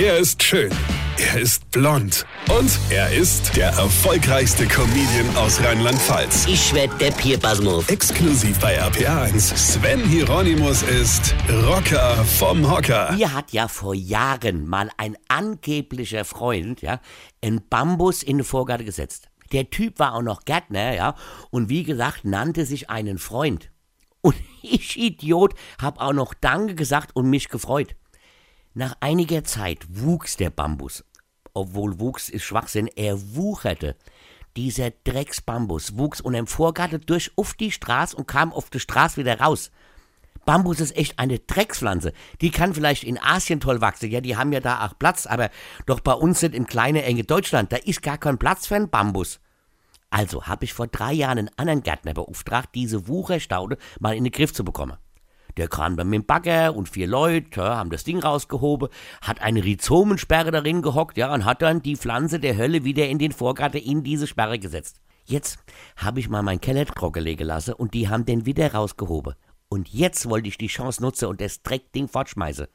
Er ist schön. Er ist blond. Und er ist der erfolgreichste Comedian aus Rheinland-Pfalz. Ich werd der Pierpasmus. Exklusiv bei RPA1. Sven Hieronymus ist Rocker vom Hocker. Mir hat ja vor Jahren mal ein angeblicher Freund, ja, einen Bambus in den Vorgarten gesetzt. Der Typ war auch noch Gärtner, ja, und wie gesagt, nannte sich einen Freund. Und ich, Idiot, hab auch noch Danke gesagt und mich gefreut. Nach einiger Zeit wuchs der Bambus. Obwohl wuchs ist Schwachsinn, er wucherte. Dieser Drecksbambus wuchs unterm Vorgarten durch auf die Straße und kam auf die Straße wieder raus. Bambus ist echt eine Dreckspflanze. Die kann vielleicht in Asien toll wachsen, ja, die haben ja da auch Platz, aber doch bei uns nicht im kleinen, enge Deutschland, da ist gar kein Platz für einen Bambus. Also habe ich vor drei Jahren einen anderen Gärtner beauftragt, diese Wucherstaude mal in den Griff zu bekommen. Der kam dann mit dem Bagger und vier Leute ja, haben das Ding rausgehoben, hat eine Rhizomensperre darin gehockt, ja, und hat dann die Pflanze der Hölle wieder in den Vorgarten in diese Sperre gesetzt. Jetzt habe ich mal mein Keller trockenlegen lassen und die haben den wieder rausgehoben. Und jetzt wollte ich die Chance nutzen und das Dreckding fortschmeißen.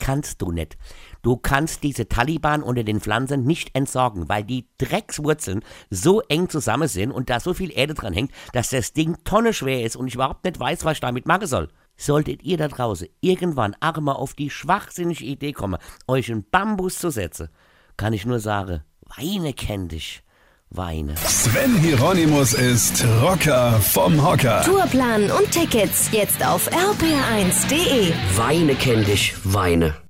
Kannst du nicht. Du kannst diese Taliban unter den Pflanzen nicht entsorgen, weil die Dreckswurzeln so eng zusammen sind und da so viel Erde dran hängt, dass das Ding tonneschwer ist und ich überhaupt nicht weiß, was ich damit machen soll. Solltet ihr da draußen irgendwann auch mal auf die schwachsinnige Idee kommen, euch einen Bambus zu setzen, kann ich nur sagen, weine kenn dich. Weine. Sven Hieronymus ist Rocker vom Hocker. Tourplan und Tickets jetzt auf rpr1.de. Weine kenn dich, weine.